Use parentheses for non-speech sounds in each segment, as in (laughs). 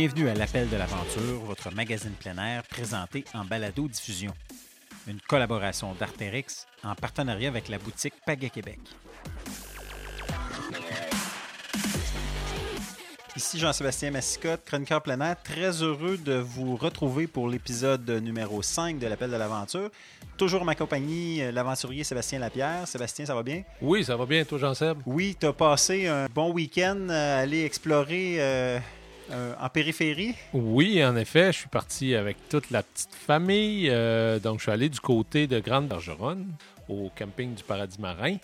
Bienvenue à l'Appel de l'Aventure, votre magazine plein air présenté en balado-diffusion. Une collaboration d'Artérix en partenariat avec la boutique Paga Québec. Ici Jean-Sébastien Massicotte, chroniqueur plein air. Très heureux de vous retrouver pour l'épisode numéro 5 de l'Appel de l'Aventure. Toujours ma compagnie, euh, l'aventurier Sébastien Lapierre. Sébastien, ça va bien? Oui, ça va bien, toi, Jean-Seb? Oui, tu as passé un bon week-end à aller explorer euh, euh, en périphérie? Oui, en effet, je suis parti avec toute la petite famille. euh, donc, je suis allé du côté de Grande-Bergeronne, au camping du Paradis Marin.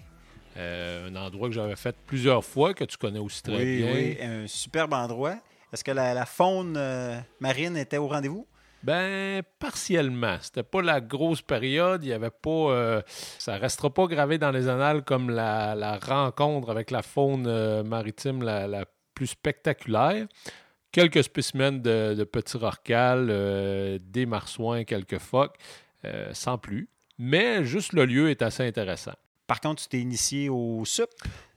Euh, un endroit que j'avais fait plusieurs fois, que tu connais aussi très oui, bien. oui, un superbe endroit. Est-ce que la, la faune marine était au rendez-vous? Ben, partiellement. C'était pas la grosse période. Il y avait pas. euh, ça restera pas gravé dans les annales comme la, la rencontre avec la faune euh, maritime la, la plus spectaculaire. Quelques spécimens de, de petits rorquals, euh, des marsouins, quelques phoques, euh, sans plus. Mais juste le lieu est assez intéressant. Par contre, tu t'es initié au SUP?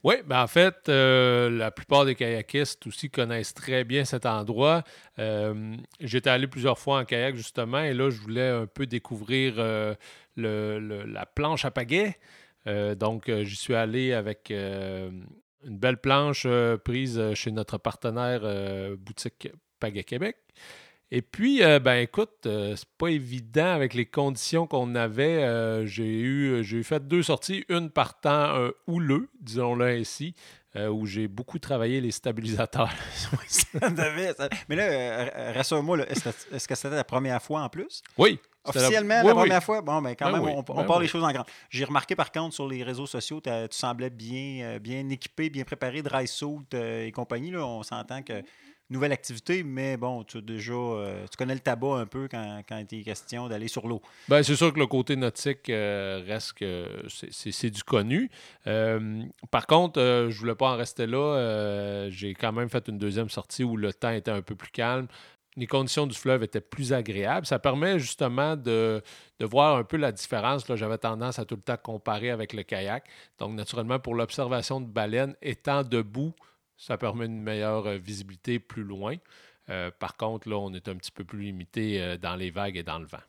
Oui, ben en fait, euh, la plupart des kayakistes aussi connaissent très bien cet endroit. Euh, J'étais allé plusieurs fois en kayak, justement, et là, je voulais un peu découvrir euh, le- le- la planche à pagaie. Donc, j'y suis allé avec une belle planche euh, prise chez notre partenaire euh, boutique Pagaie Québec. Et puis, euh, ben écoute, euh, c'est pas évident avec les conditions qu'on avait. Euh, j'ai eu, j'ai eu fait deux sorties, une par temps euh, houleux, disons-le ainsi, euh, où j'ai beaucoup travaillé les stabilisateurs. (laughs) Mais là, euh, rassure-moi, est-ce que c'était la première fois en plus? oui. Officiellement, oui, la oui. première fois? Bon, ben quand Ben même, oui, on, on ben part les choses en grand. J'ai remarqué par contre sur les réseaux sociaux, tu semblais bien, euh, bien équipé, bien préparé, dry suit euh, et compagnie. Là, on s'entend que nouvelle activité, mais bon, tu as déjà euh, tu connais le tabac un peu quand, quand il est question d'aller sur l'eau. Ben, c'est sûr que le côté nautique euh, reste que c'est- du connu. Euh, par contre, euh, je voulais pas en rester là. J'ai quand même fait une deuxième sortie où le temps était un peu plus calme. Les conditions du fleuve étaient plus agréables. Ça permet justement de, voir un peu la différence. J'avais tendance à tout le temps comparer avec le kayak. Donc, naturellement, pour l'observation de baleines, étant debout, ça permet une meilleure euh, visibilité plus loin. Euh, par contre, là, on est un petit peu plus limité euh, dans les vagues et dans le vent.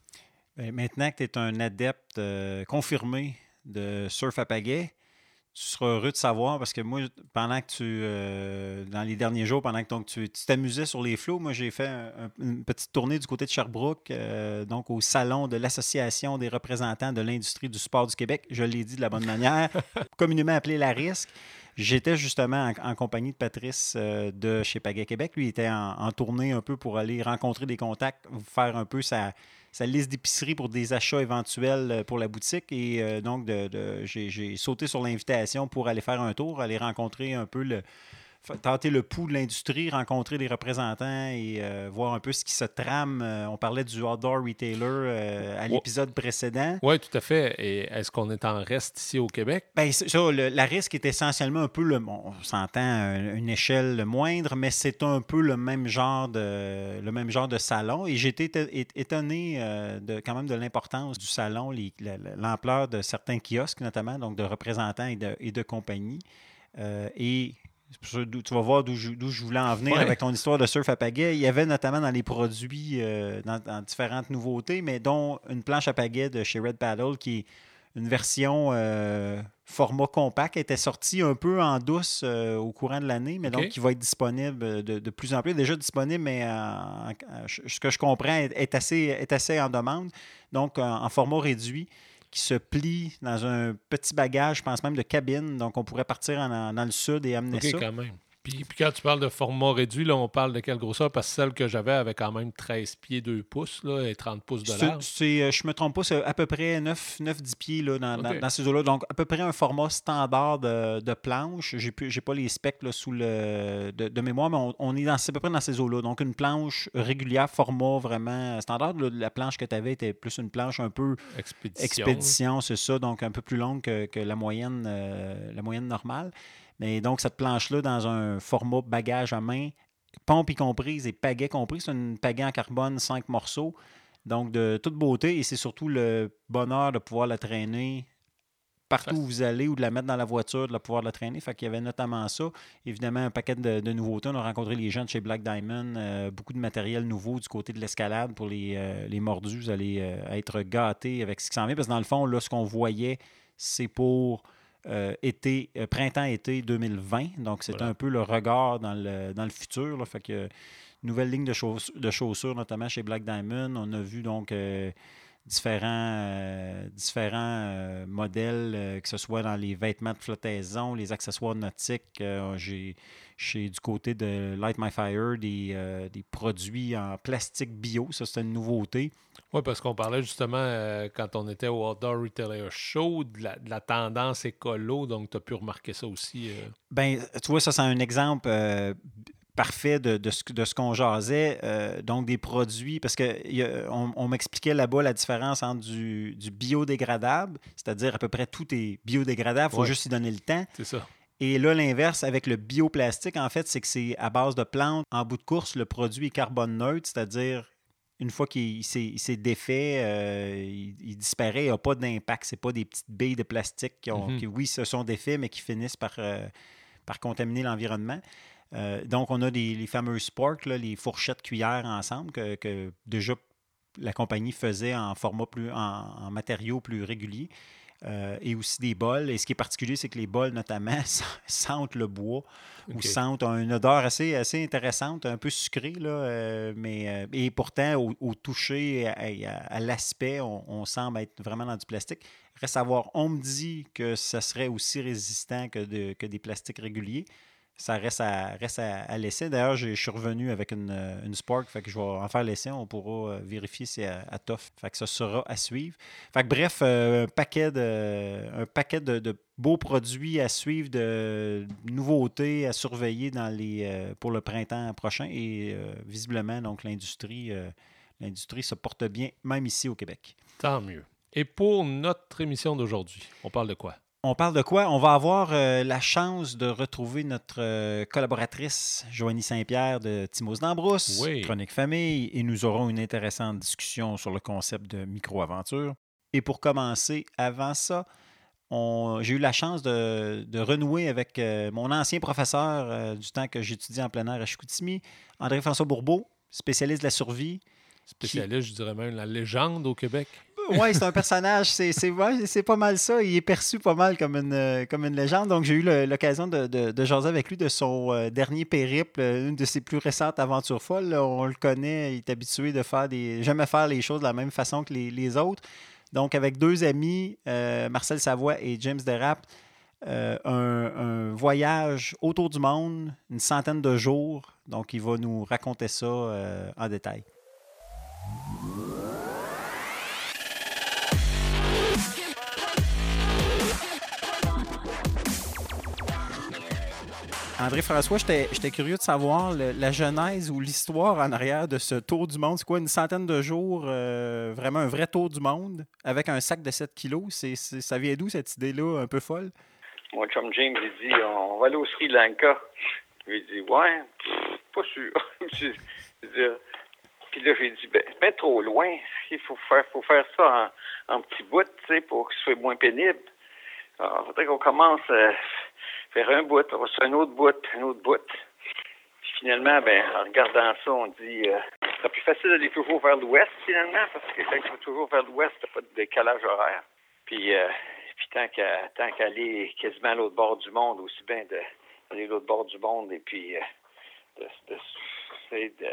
Ben, maintenant que tu es un adepte confirmé de surf à pagaie, tu seras heureux de savoir parce que moi, pendant que tu, euh, dans les derniers jours, pendant que donc, tu t'amusais sur les flots, moi j'ai fait un- un- une petite tournée du côté de Sherbrooke, euh, donc au salon de l'Association des représentants de l'industrie du sport du Québec. Je l'ai dit de la bonne manière, (laughs) communément appelé la risque. J'étais justement en, en compagnie de Patrice euh, de chez Pagaie Québec. Lui il était en, en tournée un peu pour aller rencontrer des contacts, faire un peu sa, sa liste d'épicerie pour des achats éventuels euh, pour la boutique. Et euh, donc, j'ai sauté sur l'invitation pour aller faire un tour, aller rencontrer un peu le. Tenter le pouls de l'industrie, rencontrer des représentants et euh, voir un peu ce qui se trame. Euh, on parlait du outdoor retailer euh, à l'épisode précédent. Oui, tout à fait. Et est-ce qu'on est en reste ici au Québec? C'est ça, le- la risque est essentiellement un peu le. bon, on s'entend une échelle moindre, mais c'est un peu le même genre de le même genre de salon. Et é- étonné euh, de quand même de l'importance du salon, l'ampleur de certains kiosques, notamment, donc de représentants et de, et de compagnies. Euh, et c'est pour ça d'où- tu vas voir d'où je, voulais en venir Ouais. avec ton histoire de surf à pagaie. Il y avait notamment dans les produits, euh, dans, dans différentes nouveautés, mais dont une planche à pagaie de chez Red Paddle qui est une version euh, format compact qui était sortie un peu en douce euh, au courant de l'année, mais donc qui va être disponible de, de plus en plus. Déjà disponible, mais en- en- ce que je comprends est, est assez, est assez en demande. Donc en, en format réduit qui se plie dans un petit bagage, je pense même de cabine. Donc on pourrait partir en- dans le sud et amener OK, ça. quand même. Puis, puis quand tu parles de format réduit, là, on parle de quelle grosseur? Parce que celle que j'avais avait quand même 13 pieds 2 pouces là, et 30 pouces de large. c'est, euh, je me trompe pas, c'est à peu près 9-10 pieds là, dans, dans- OK. dans ces eaux-là. Donc, à peu près un format standard de, de planche. J'ai j'ai pas les specs là, sous le, de, de mémoire, mais on, on est dans, à peu près dans ces eaux-là. Donc, une planche régulière, format vraiment standard. Là, la planche que tu avais était plus une planche un peu Expédition. expédition, c'est ça, donc un peu plus longue que, que la, moyenne, euh, la moyenne normale. Mais donc, cette planche-là, dans un format bagage à main, pompe y comprise et pagaie compris, c'est une pagaie en carbone, cinq morceaux. Donc, de toute beauté, et c'est surtout le bonheur de pouvoir la traîner partout où vous allez ou de la mettre dans la voiture, de la pouvoir la traîner. Fait qu'il y avait notamment ça. Évidemment, un paquet de, de nouveautés. On a rencontré les gens de chez Black Diamond, euh, beaucoup de matériel nouveau du côté de l'escalade pour les, euh, les mordus. Vous allez euh, être gâtés avec ce qui s'en vient. Parce que dans le fond, là, ce qu'on voyait, c'est pour euh, été, euh, printemps-été 2020. Donc, c'est Voilà. un peu le regard dans le, dans le futur. Là. Fait que nouvelle ligne de, chauss- de chaussures, notamment chez Black Diamond. On a vu donc euh, différents, différents modèles, que ce soit dans les vêtements de flottaison, les accessoires nautiques. J'ai chez du côté de Light My Fire des, euh, des produits en plastique bio. Ça, c'est une nouveauté. Oui, parce qu'on parlait justement euh, quand on était au Outdoor Retailer Show de la, de la tendance écolo, donc tu as pu remarquer ça aussi. euh. Ben, tu vois, ça, c'est un exemple euh, parfait de, de ce, de ce qu'on jasait. Euh, donc, des produits, parce qu'on on, on m'expliquait là-bas la différence entre du, du biodégradable, c'est-à-dire à peu près tout est biodégradable, il faut Ouais. juste y donner le temps. C'est ça. Et là, l'inverse avec le bioplastique, en fait, c'est que c'est à base de plantes. En bout de course, le produit est carbone neutre, c'est-à-dire une fois qu'il il s'est défait, euh, il, il disparaît, il n'a pas d'impact. Ce pas des petites billes de plastique qui, ont- Mhm. qui, oui, se sont défaits, mais qui finissent par, euh, par contaminer l'environnement. Euh, donc, on a des, les fameux sporks, là, les fourchettes cuillères ensemble, que, que déjà la compagnie faisait en format plus, en, en matériaux plus réguliers. Euh, et aussi des bols. Et ce qui est particulier, c'est que les bols, notamment, (laughs) sentent le bois ou sentent une odeur assez, assez intéressante, un peu sucrée, là, euh, mais, euh, et pourtant, au, au toucher, à, à- à l'aspect, on, on semble être vraiment dans du plastique. Reste à voir, on me dit que ça serait aussi résistant que, de- que des plastiques réguliers. Ça reste à, reste à, l'essai. D'ailleurs, je suis revenu avec une, euh, une Spark, fait que je vais en faire l'essai. On pourra euh, vérifier si à, à. Fait que ça sera à suivre. Fait que bref, euh, un paquet de, un paquet de, de beaux produits à suivre, de nouveautés à surveiller dans les, pour le printemps prochain. Et visiblement, donc l'industrie, l'industrie se porte bien, même ici au Québec. Tant mieux. Et pour notre émission d'aujourd'hui, on parle de quoi? On parle de quoi? On va avoir euh, la chance de retrouver notre euh, collaboratrice, Joanie Saint-Pierre de Timos d'Ambrousse, Oui. Chronique Famille, et nous aurons une intéressante discussion sur le concept de micro-aventure. Et pour commencer, avant ça, j'ai eu la chance de, de renouer avec euh, mon ancien professeur du temps que j'étudiais en plein air à Chicoutimi, André-François Bourbeau, spécialiste de la survie. Spécialiste, je dirais même la légende au Québec. Oui, c'est un personnage, c'est, ouais, pas mal ça. Il est perçu pas mal comme une, euh, comme une légende. Donc, j'ai eu l'occasion de, de, de jaser avec lui de son euh, dernier périple, euh, une de ses plus récentes aventures folles. On le connaît, il est habitué de faire des. jamais faire les choses de la même façon que les, les autres. Donc, avec deux amis, Marcel Savoie et James Derap, un, voyage autour du monde, une centaine de jours. Donc, il va nous raconter ça en détail. André-François, j'étais j'étais curieux de savoir la genèse ou l'histoire en arrière de ce tour du monde. C'est quoi, une centaine de jours, euh, vraiment un vrai tour du monde, avec un sac de 7 kilos? Ça vient d'où cette idée-là un peu folle? Mon chum James, il dit on va aller au Sri Lanka. Il dit ouais, pas sûr. (laughs) Puis là, j'ai dit ben, trop loin. Il faut faire, faut faire ça en, en petits bouts, tu sais, pour que ce soit moins pénible. Alors, faudrait qu'on commence à faire un bout, on va faire un autre bout, un autre bout. Puis finalement, ben, en regardant ça, on dit euh, ce serait plus facile d'aller toujours vers l'ouest, finalement, parce que quand tu vas toujours vers l'ouest, t'as pas de décalage horaire. Puis, euh, puis tant qu'à tant qu'à aller quasiment à l'autre bord du monde, aussi bien d'aller à l'autre bord du monde et puis euh, de, de, c'est de,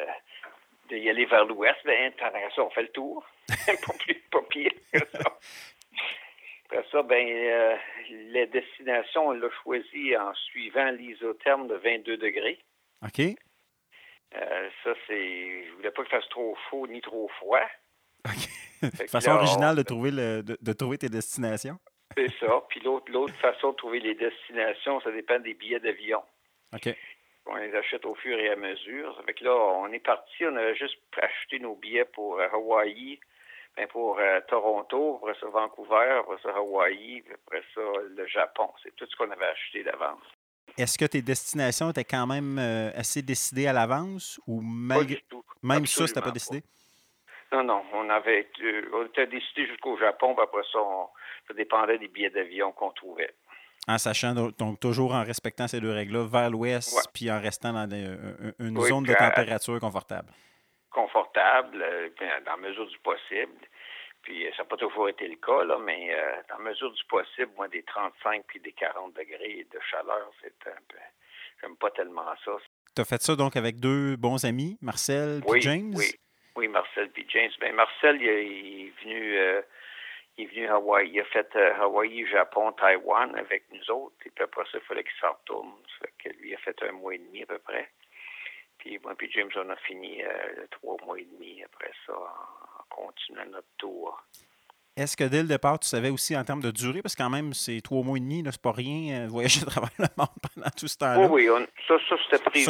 de y aller vers l'ouest, ben, ça, on fait le tour. (laughs) pas, plus, pas pire. (laughs) Après ça, ben, euh, la destination, on l'a choisi en suivant l'isotherme de 22 degrés. OK. Euh, ça, c'est. Je voulais pas qu'il fasse trop chaud ni trop froid. (laughs) Que Façon là, originale on- de trouver, le, de, de trouver tes destinations. C'est ça. Puis l'autre, l'autre façon de trouver les destinations, ça dépend des billets d'avion. OK. On les achète au fur et à mesure. Ça fait que là, on est parti, on a juste acheté nos billets pour Hawaï, ben pour euh, Toronto, après ça Vancouver, après ça Hawaï, après ça le Japon. C'est tout ce qu'on avait acheté d'avance. Est-ce que tes destinations étaient quand même euh, assez décidées à l'avance ou Pas malgré du tout. même ça, c'était pas Absolument décidé? Non, non, on avait on était décidé jusqu'au Japon, puis après ça, ça dépendait des billets d'avion qu'on trouvait. En sachant, donc, toujours en respectant ces deux règles-là, vers l'ouest, puis en restant dans une zone de température confortable. Confortable, euh, dans la mesure du possible. Puis ça n'a pas toujours été le cas, là, mais euh, dans la mesure du possible, moi, des 35 puis des 40 degrés de chaleur, c'est un peu. J'aime pas tellement ça. Tu as fait ça donc avec deux bons amis, Marcel et James? Oui, oui, Marcel et James. Ben, Marcel, il, est venu. Euh, il est venu à Hawaï. Il a fait euh, Hawaï, Japon, Taïwan avec nous autres. Et puis après ça, il fallait qu'il s'en retourne. Ça fait que lui a fait un mois et demi à peu près. Puis moi puis James, on a fini trois mois et demi après ça continuer notre tour. Est-ce que dès le départ, tu savais aussi en termes de durée, parce que quand même, c'est trois mois et demi, c'est pas rien, euh, voyager à travers le monde pendant tout ce temps-là. Oui, oui, ça, ça c'était prévu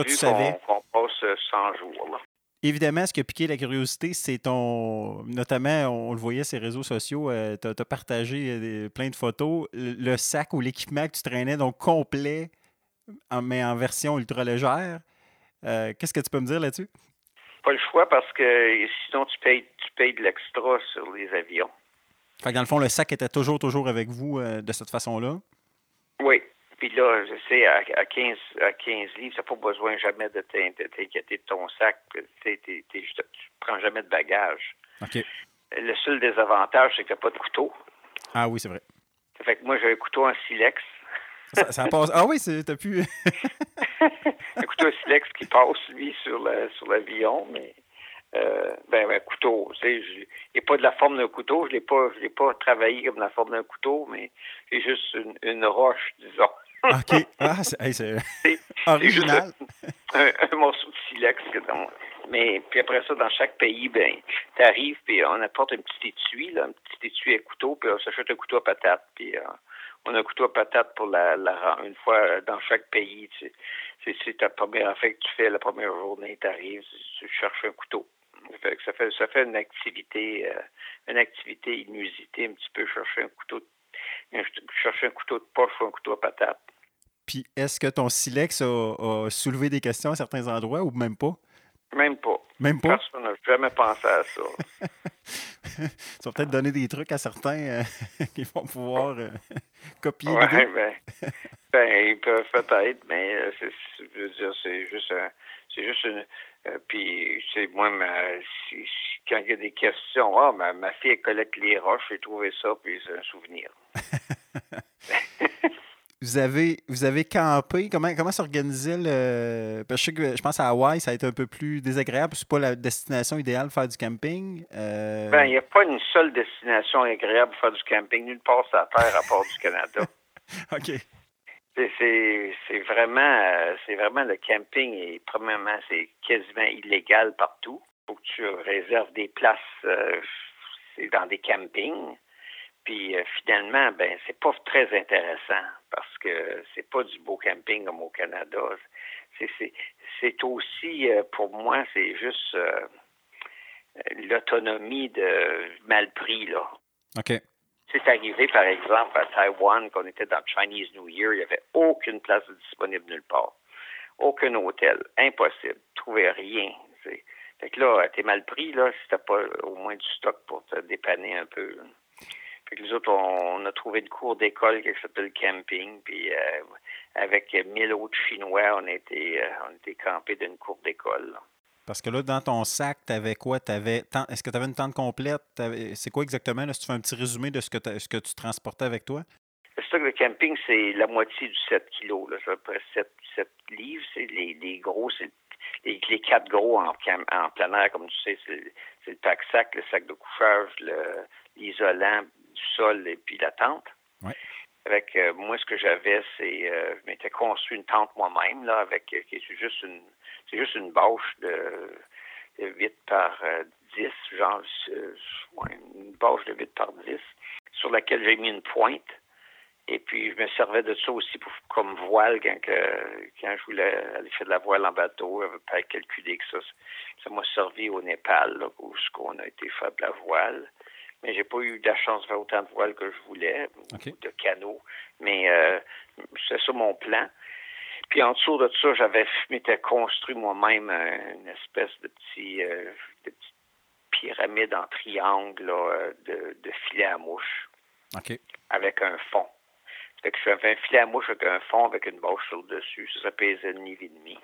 qu'on passe 100 jours. Là. Évidemment, ce qui a piqué la curiosité, c'est ton. Notamment, on, le voyait sur les réseaux sociaux, euh, tu as, partagé euh, plein de photos. Le, sac ou l'équipement que tu traînais, donc complet, mais en version ultra légère. Qu'est-ce que tu peux me dire là-dessus? Pas le choix parce que sinon tu payes, tu payes de l'extra sur les avions. Fait dans le fond, le sac était toujours, toujours avec vous euh, de cette façon-là? Oui. Puis là, je sais, à, 15, à 15 livres, tu n'as pas besoin jamais de t'inquiéter de ton sac. Tu ne prends jamais de bagages. OK. Le seul désavantage, c'est que tu n'as pas de couteau. Ah oui, c'est vrai. Fait que moi, j'ai un couteau en silex. Ça, passe. Ah oui, t'as pu. (laughs) un couteau silex qui passe, lui, sur sur l'avion, mais euh, ben, ben, couteau, tu sais, il n'est pas de la forme d'un couteau, je l'ai pas, je l'ai pas travaillé comme la forme d'un couteau, mais c'est juste une, roche, disons. OK. Ah, c'est, (laughs) original. un, morceau de silex. Mais puis après ça, dans chaque pays, ben, tu arrives, puis on apporte un petit étui, là, un petit étui à couteau, puis on s'achète un couteau à patate, puis euh, on a un couteau à patate pour la, la une fois euh, dans chaque pays. Tu sais, c'est ta première affaire que tu fais la première journée, tu arrives, tu cherches un couteau. Ça fait, ça fait, une activité, euh, une activité inusitée, un petit peu chercher un couteau, chercher un couteau de poche ou un couteau à patate. Puis est-ce que ton silex a, soulevé des questions à certains endroits ou même pas? Même pas. Même pas? Personne n'a jamais pensé à ça. (laughs) ça va peut-être donner des trucs à certains euh, (laughs) qui vont pouvoir euh, (laughs) copier. Oui, ben, ben, ils peuvent peut-être, mais c'est, je veux dire, c'est juste c'est juste une, euh, puis, c'est moi, quand il y a des questions, ah, ma, ma fille collecte les roches, j'ai trouvé ça, puis c'est un souvenir. Vous avez, vous avez campé. Comment, comment s'organisait le. Parce que je, pense à Hawaï, ça a été un peu plus désagréable. C'est pas la destination idéale pour faire du camping. Euh, ben, il n'y a pas une seule destination agréable pour faire du camping, nulle part sur la Terre à part du Canada. (laughs) OK. C'est vraiment, euh, c'est vraiment le camping et premièrement, c'est quasiment illégal partout. Il faut que tu réserves des places euh, dans des campings. Puis euh, finalement, ben c'est pas très intéressant parce que c'est pas du beau camping comme au Canada. C'est aussi, pour moi, c'est juste l'autonomie de mal pris, là. OK. C'est arrivé, par exemple, à Taïwan, qu'on était dans Chinese New Year, il n'y avait aucune place disponible nulle part. Aucun hôtel. Impossible. Trouvais rien. Fait que là, t'es mal pris, là, si t'as pas au moins du stock pour te dépanner un peu. Fait que les autres, on, a trouvé une cour d'école qui s'appelle le camping, puis euh, avec mille autres Chinois, on était, euh, on était campés d'une cour d'école. Parce que là, dans ton sac, tu avais quoi? Est-ce que tu avais une tente complète? C'est quoi exactement? Là, si tu fais un petit résumé de ce que, ce que tu transportais avec toi? Le stock de camping, c'est la moitié du 7 kilos. C'est à peu près 7, 7 livres. C'est les, gros, c'est les, les, quatre gros en, en plein air, comme tu sais, c'est le pack-sac, le sac de couchage, l'isolant du sol et puis la tente. Ouais. Avec euh, moi, ce que j'avais, c'est euh, je m'étais construit une tente moi-même, là, avec euh, qui est juste une c'est juste une bâche de, 8 par 10, genre une bâche de 8 par 10, sur laquelle j'ai mis une pointe. Et puis, je me servais de ça aussi pour, comme voile quand, quand je voulais aller faire de la voile en bateau. Je pas calculé que ça, ça m'a servi au Népal, là, où on a été faire de la voile. Mais j'ai pas eu la chance de faire autant de voile que je voulais, de canaux. Mais euh, c'est ça mon plan. Puis en dessous de ça, j'avais m'étais construit moi-même une espèce de petit, euh, de petit pyramide en triangle de, de filet à mouche. Avec un fond. Fait que je fais un filet à mouche avec un fond avec une bâche sur le dessus. Ça, ça pesait une livre et demi.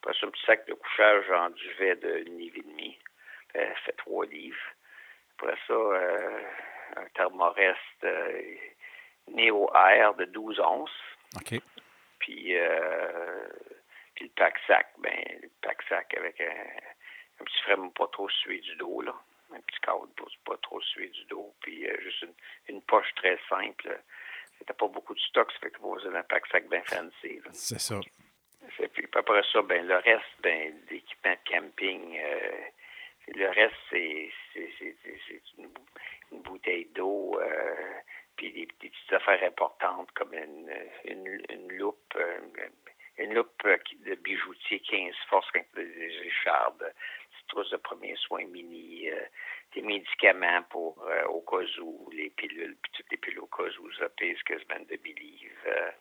Après ça, un petit sac de couchage en duvet de une livre et demi. Ça fait trois livres. Après ça, euh, un thermoreste euh, Neo Air de 12 onces. OK. Puis, euh, puis le pack-sac, ben, le pack-sac avec un, un petit frame pas trop sué du dos, là. Un petit cadre pour pas trop sué du dos. Puis euh, juste une, une, poche très simple. C'était pas beaucoup de stock, ça fait que vous avez un pack-sac bien fancy. C'est ça. Et puis après ça, ben le reste, ben, d'équipement de camping, le reste, c'est, une, une, bouteille d'eau, euh, puis des, petites affaires importantes comme une, une, une loupe, euh, une loupe de bijoutier 15 forces avec des échardes, des trousses de premiers soins mini, euh, des médicaments pour euh, au cas où, les pilules, puis toutes les pilules au cas où ça pèse quasiment de livres.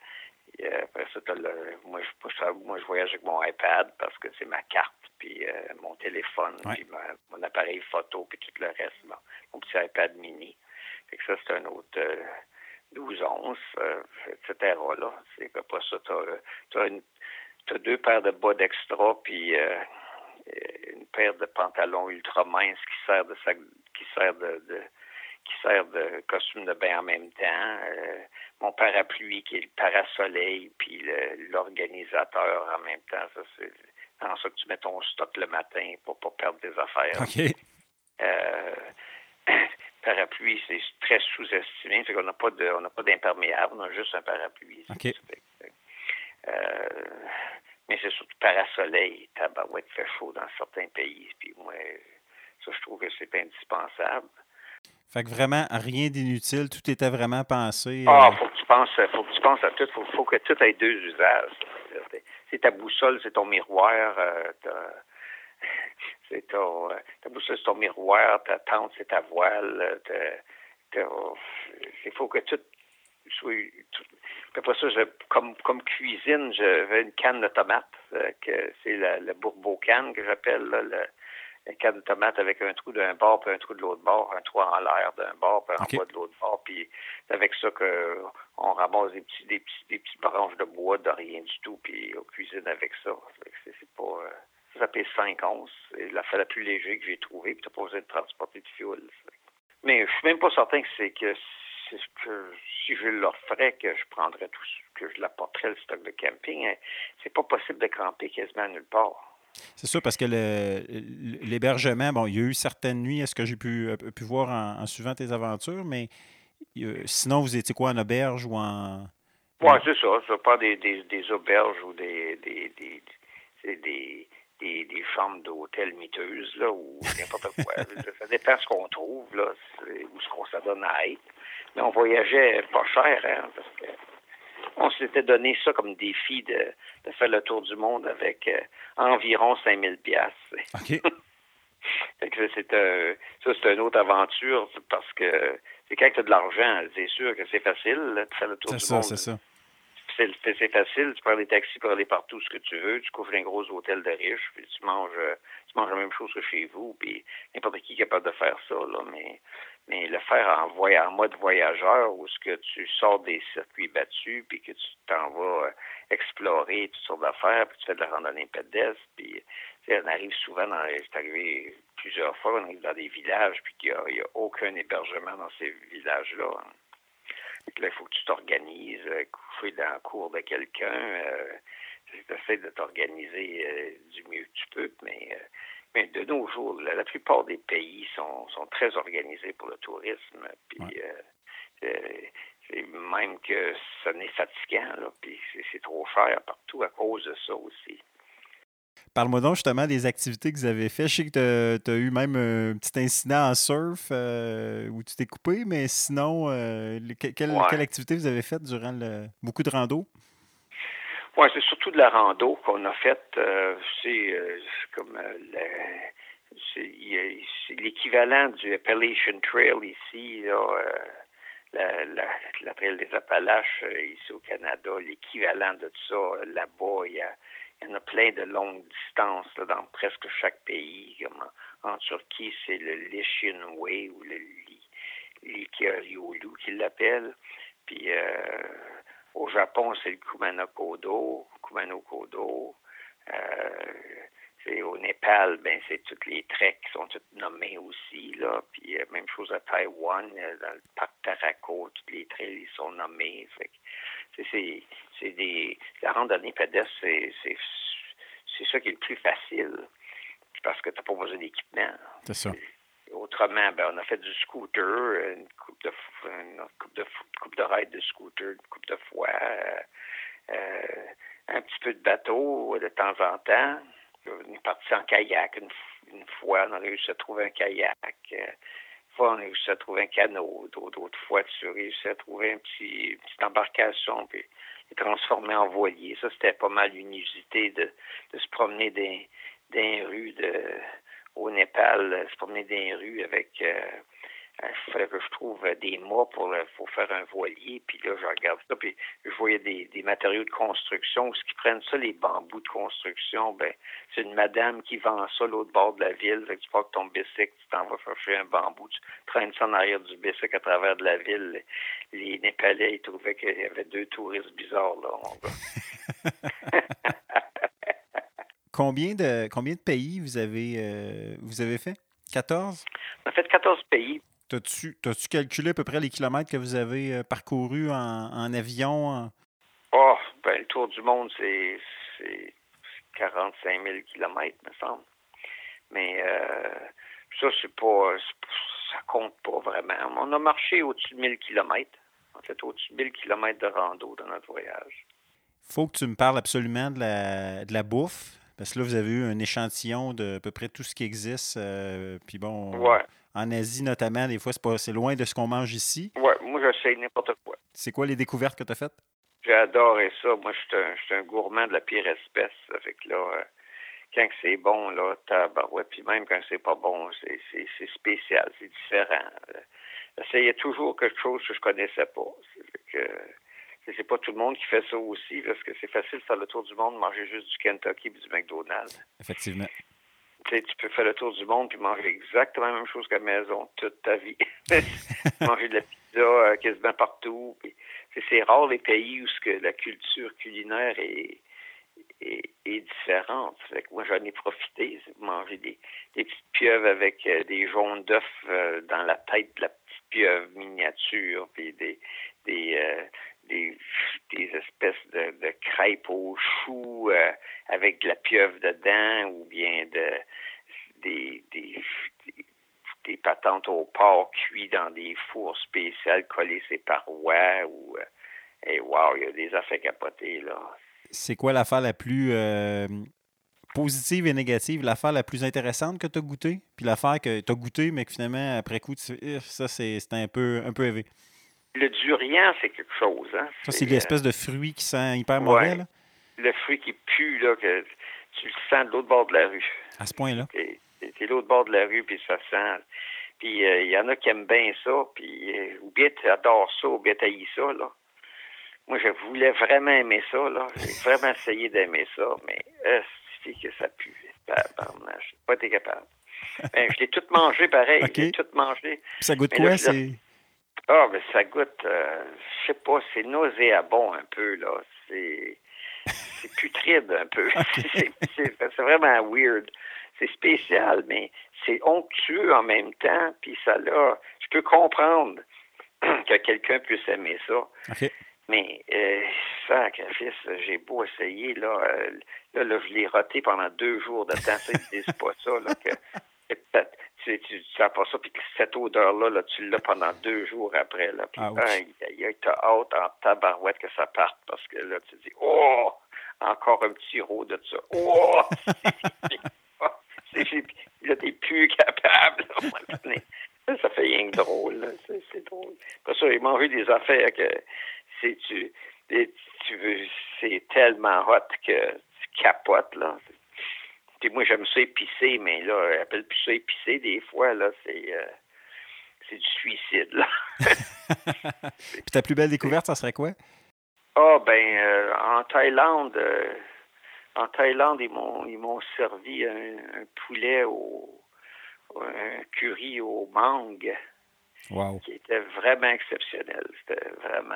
Euh, après ça, le, moi, je, moi, je voyage avec mon iPad parce que c'est ma carte, puis euh, mon téléphone, ouais. puis ma, mon appareil photo, puis tout le reste. Bon, mon petit iPad mini. Fait que ça, c'est un autre euh, 12 onces, euh, etc. Là. C'est pas ça. Tu as, deux paires de bas d'extra, puis euh, une paire de pantalons ultra minces qui sert de sac, qui sert de, de qui sert de costume de bain en même temps. Euh, mon parapluie qui est le parasoleil, puis l'organisateur en même temps. Ça, c'est dans ça que tu mets ton stock le matin pour pas perdre des affaires. OK. Euh, (coughs) parapluie, c'est très sous-estimé. Fait qu'on n'a pas de, on n'a pas d'imperméable, on a juste un parapluie. OK. Euh, mais c'est surtout parasoleil. Tabarouette fait chaud dans certains pays. Puis moi, ça, je trouve que c'est indispensable. Fait que vraiment, rien d'inutile. Tout était vraiment pensé. Ah, euh... faut que tu penses, faut que tu penses à tout. Faut, faut que tout ait deux usages. C'est ta boussole, c'est ton miroir. Euh, (laughs) c'est ton, ta boussole, c'est ton miroir. Ta tente, c'est ta voile. Il faut que tout soit. Tout, après ça, je, comme, comme cuisine, j'avais une canne de tomates, euh, que c'est le, le bourbeau canne que j'appelle, le, une canne de tomate avec un trou d'un bord puis un trou de l'autre bord, un trou en l'air d'un bord puis okay. en bas de l'autre bord. Puis c'est avec ça que on ramasse des petits, des petits, des petites branches de bois de rien du tout, puis on cuisine avec ça. C'est, pas. Euh, ça pèse 5 onces. C'est la la plus léger que j'ai trouvée, puis t'as pas besoin de transporter de fioul. Mais je suis même pas certain que c'est que que si je leur ferais, que je prendrais tout, que je l'apporterais le stock de camping, c'est pas possible de camper quasiment nulle part. C'est sûr, parce que l'hébergement, bon, il y a eu certaines nuits, est-ce que j'ai pu, pu voir en, en, suivant tes aventures, mais euh, sinon, vous étiez quoi, en auberge ou en. Oui, c'est ça. C'est pas des, des, des, auberges ou des, des, des, des, des, des chambres d'hôtel miteuses, là, ou n'importe quoi. (laughs) ça dépend ce qu'on trouve, là, ou ce qu'on s'adonne à être. Mais on voyageait pas cher, hein, parce que on s'était donné ça comme défi de, de, faire le tour du monde avec euh, environ 5000 pièces. (laughs) OK. (laughs) c'est un, ça, c'est une autre aventure parce que c'est quand tu as de l'argent, c'est sûr que c'est facile là, de faire le tour du ça, monde. C'est ça, c'est ça. C'est facile, tu prends des taxis pour aller partout ce que tu veux, tu couvres un gros hôtel de riches, puis tu manges, tu manges la même chose que chez vous, puis n'importe qui est capable de faire ça, là, mais mais le faire en, en mode voyageur où ce que tu sors des circuits battus puis que tu t'en vas euh, explorer toutes sortes d'affaires puis tu fais de la randonnée pédestre puis on arrive souvent dans c'est arrivé plusieurs fois on arrive dans des villages puis qu'il n'y a, aucun hébergement dans ces villages là là il faut que tu t'organises euh, coucher dans la cour de quelqu'un euh, tu essaies de t'organiser euh, du mieux que tu peux mais mais de nos jours, la, la, plupart des pays sont, sont très organisés pour le tourisme. Puis, ouais. euh, c'est même que ça n'est fatigant, là, puis c'est trop cher partout à cause de ça aussi. Parle-moi donc justement des activités que vous avez faites. Je sais que tu as, eu même un petit incident en surf euh, où tu t'es coupé, mais sinon, euh, quelle, ouais. quelle, activité vous avez faite durant le, beaucoup de rando? Oui, c'est surtout de la rando qu'on a faite. Euh, c'est comme c'est l'équivalent du Appalachian Trail ici, là, euh, la, la, la, trail des Appalaches euh, ici au Canada, l'équivalent de ça. Là-bas, il y, a, il y en a plein de longues distances là, dans presque chaque pays. Comme en, Turquie, c'est le Lishinwe ou le Likeriolu qu'ils l'appellent. Puis euh, au Japon, c'est le Kumano Kodo, Kumano Kodo. Euh, au Népal, ben c'est toutes les treks qui sont toutes nommées aussi là. Puis euh, même chose à Taïwan, dans le parc Tarako, toutes les trails ils sont nommés. c'est des la randonnée pédestre, c'est ça qui est le plus facile parce que tu n'as pas besoin d'équipement. C'est ça. Autrement, ben, on a fait du scooter, une coupe de une coupe de coupe de ride de scooter, une coupe de fois, euh, un petit peu de bateau de temps en temps. On est parti en kayak une, fois, on a réussi à trouver un kayak. Une fois, on a réussi à trouver un canot. D'autres fois, tu as réussi à trouver un petit, une petite embarcation, puis les transformer en voilier. Ça, c'était pas mal une usité de, de se promener dans, dans les rues de au Népal, euh, se promener dans les rues avec. Euh, il euh, fallait que je trouve des mâts pour, pour faire un voilier. Puis là, je regarde ça, puis je voyais des, des matériaux de construction. Ce qui prennent ça, les bambous de construction, ben c'est une madame qui vend ça l'autre bord de la ville. Fait que tu prends ton bicycle, tu t'en vas chercher un bambou, tu traînes ça en arrière du bicycle à travers de la ville. Les Népalais, ils trouvaient qu'il y avait deux touristes bizarres, là. (laughs) Combien de, combien de pays vous avez, euh, vous avez fait? 14? On a fait 14 pays. T'as-tu, tu calculé à peu près les kilomètres que vous avez euh, parcourus en, avion? Oh, ben, le tour du monde, c'est, 45 000 kilomètres, me semble. Mais euh, ça, c'est pas, ça compte pas vraiment. On a marché au-dessus de 1000 kilomètres. En fait, au-dessus de 1000 kilomètres de rando dans notre voyage. faut que tu me parles absolument de la, de la bouffe. Parce que là, vous avez eu un échantillon de à peu près tout ce qui existe. Euh, puis bon, en Asie notamment, des fois, c'est, pas, c'est loin de ce qu'on mange ici. Oui, moi, j'essaye n'importe quoi. C'est quoi les découvertes que tu as faites? J'ai adoré ça. Moi, je suis un, gourmand de la pire espèce. Avec là, euh, quand c'est bon, là, tabarouette. Puis même quand c'est pas bon, c'est, c'est, spécial, c'est différent. J'essayais toujours quelque chose que je connaissais pas. Que, c'est pas tout le monde qui fait ça aussi, parce que c'est facile de faire le tour du monde, manger juste du Kentucky et du McDonald's. Effectivement. Tu, sais, tu peux faire le tour du monde puis manger exactement la même chose qu'à la maison toute ta vie. (laughs) manger de la pizza euh, quasiment partout. c'est rare les pays où que la culture culinaire est, est, différente. moi, j'en ai profité. Manger des, des petites pieuvres avec euh, des jaunes d'œufs euh, dans la tête de la petite pieuvre miniature, puis des, des, des, espèces de, crêpes aux choux euh, avec de la pieuvre dedans ou bien de des, des, des, patentes au porc cuits dans des fours spéciaux collés ses parois ou euh, et wow, il y a des affaires capotées là. C'est quoi l'affaire la plus euh, positive et négative, l'affaire la plus intéressante que tu as goûtée, puis l'affaire que tu as goûtée, mais que finalement, après coup, ça, c'est un peu, un peu élevé. Le durian, c'est quelque chose. Hein? Ça, c'est l'espèce de fruit qui sent hyper mauvais. Là? Le fruit qui pue, là, que tu le sens de l'autre bord de la rue. À ce point-là? C'est l'autre bord de la rue, puis ça sent. Puis euh, il y en a qui aiment bien ça, puis euh, ou bien tu adores ça, ou bien tu ça, là. Moi, je voulais vraiment aimer ça, là. J'ai (laughs) vraiment essayé d'aimer ça, mais c'est que ça pue. Je n'ai pas été capable. Ben, je l'ai tout mangé pareil. (laughs) J'ai tout mangé. Ça goûte quoi? C'est ah, mais ça goûte, euh, je sais pas, c'est nauséabond un peu, là. C'est, c'est putride un peu. (laughs) (laughs) c'est, vraiment weird. C'est spécial, mais c'est onctueux en même temps, puis ça là, je peux comprendre (clears throat) que quelqu'un puisse aimer ça. Mais euh, sacrifice, j'ai beau essayer, là, euh, là, là, je l'ai roté pendant deux jours de temps, ça, ils disent pas ça, là, que (laughs) tu, tu, tu sens pas ça, puis cette odeur-là, là, tu l'as pendant deux jours après. Là, puis, ah, t'as hâte en tabarouette que ça parte, parce que là, tu dis, oh, encore un petit rot de ça. Oh! (laughs) là, t'es plus capable. ça fait rien que drôle. C'est drôle. Après ça, j'ai mangé des affaires que c'est tu, tu veux, c'est tellement hot que tu capotes, là moi, j'aime ça épicé, mais là, appelle plus ça épicé des fois, là, c'est. Euh, c'est du suicide, là. (laughs) Puis ta plus belle découverte, ça serait quoi? Ah, ben, euh, en Thaïlande, euh, en Thaïlande, ils m'ont, ils m'ont servi un, poulet au, un curry au mangue. Qui était vraiment exceptionnel. C'était vraiment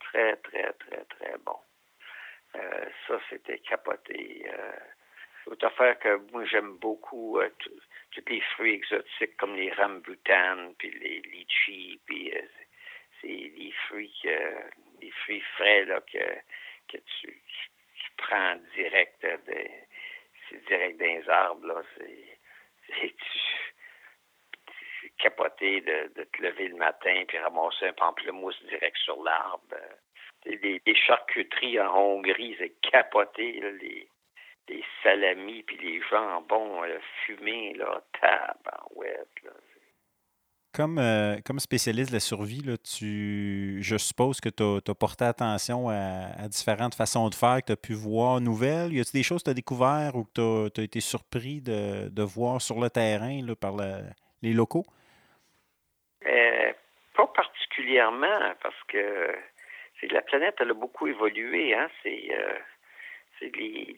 très, très, très, très bon. Euh, ça, c'était capoté. Euh, Autre affaire que moi, j'aime beaucoup euh, tous les fruits exotiques comme les rambutan, puis les litchis, puis c'est les fruits, les fruits frais là, que, que tu, prends direct, de, direct des arbres. Là, c'est, capoté de, te lever le matin puis ramasser un pamplemousse direct sur l'arbre. Les, les, charcuteries en Hongrie, c'est capoté. les, les salamis puis les jambons euh, fumés, là, tabarouette. Là. Comme, euh, comme spécialiste de la survie, là, tu, je suppose que tu as, porté attention à, différentes façons de faire, que tu as pu voir nouvelles. Y a-t-il des choses que tu as découvertes ou que tu as, été surpris de, de, voir sur le terrain là, par les locaux? Euh, pas particulièrement, parce que la planète, elle a beaucoup évolué. Hein? C'est euh, les,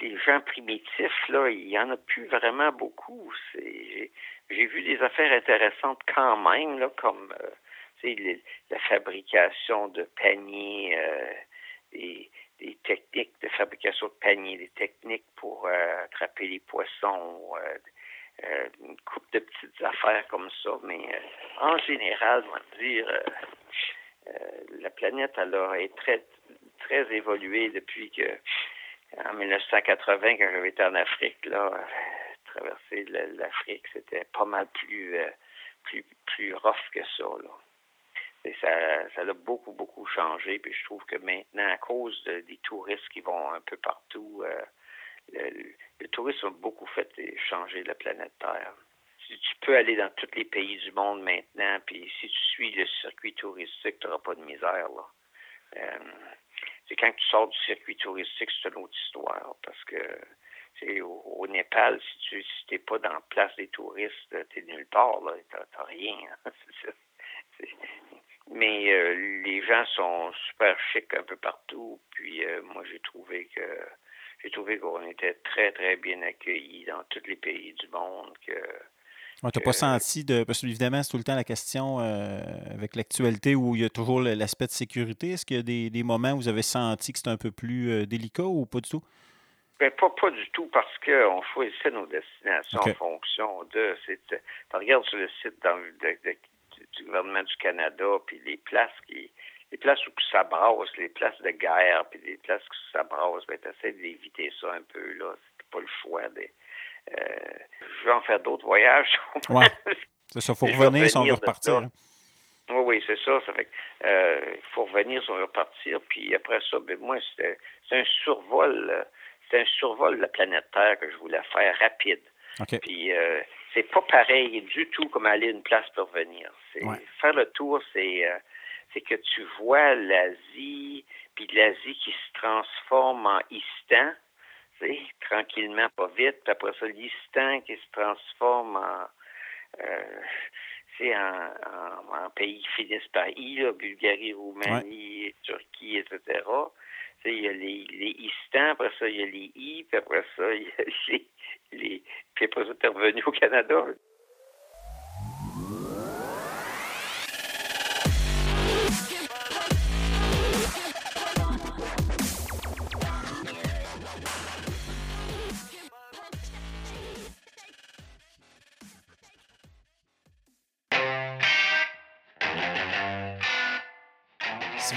les, gens primitifs, là, il n'y en a plus vraiment beaucoup. J'ai vu des affaires intéressantes quand même, là, comme euh, la fabrication de paniers, euh, des, techniques de fabrication de paniers, des techniques pour euh, attraper les poissons, une coupe de petites affaires comme ça, mais en général, on va dire, la planète alors est très très évoluée depuis que en 1980, quand j'avais été en Afrique, là, traverser l'Afrique, c'était pas mal plus plus plus rough que ça. Là. Et ça, ça a beaucoup, beaucoup changé. Puis je trouve que maintenant, à cause des touristes qui vont un peu partout, le, tourisme a beaucoup fait changer la planète Terre. Tu, peux aller dans tous les pays du monde maintenant, puis si tu suis le circuit touristique, tu n'auras pas de misère. Là. Euh, c'est quand tu sors du circuit touristique, c'est une autre histoire, parce que c'est au, Népal, si tu n'es pas dans la place des touristes, tu es nulle part, tu n'as rien. (laughs) Mais euh, les gens sont super chics un peu partout, puis euh, moi j'ai trouvé que j'ai trouvé qu'on était très, très bien accueillis dans tous les pays du monde. Que, tu n'as pas senti de. Parce que évidemment, c'est tout le temps la question euh, avec l'actualité où il y a toujours l'aspect de sécurité. Est-ce qu'il y a des, moments où vous avez senti que c'était un peu plus euh, délicat ou pas du tout? Ben, pas, pas du tout, parce qu'on choisissait nos destinations en fonction de. Tu regardes sur le site du gouvernement du Canada, puis les places qui, les places où ça brasse, les places de guerre, puis les places où ça brasse, ben, essaies d'éviter ça un peu, là. C'est pas le choix. De, euh, je vais en faire d'autres voyages. (laughs) ouais. C'est ça, il faut revenir si on veut repartir. Oui, oui, c'est ça. Fait euh, il faut revenir si on veut repartir. Puis après ça, ben moi, c'était un survol. C'était un survol de la planète Terre que je voulais faire rapide. Puis euh, c'est pas pareil du tout comme aller à une place pour revenir. Faire le tour, c'est euh, c'est que tu vois l'Asie, puis l'Asie qui se transforme en Istan, tranquillement, pas vite, puis après ça, l'Istan qui se transforme en, euh, en, en, pays qui finissent par I, Bulgarie, Roumanie, Turquie, etc. Il y a les, les Istans, après ça, il y a les I, puis après ça, il y a les, les puis après ça, t'es revenu au Canada.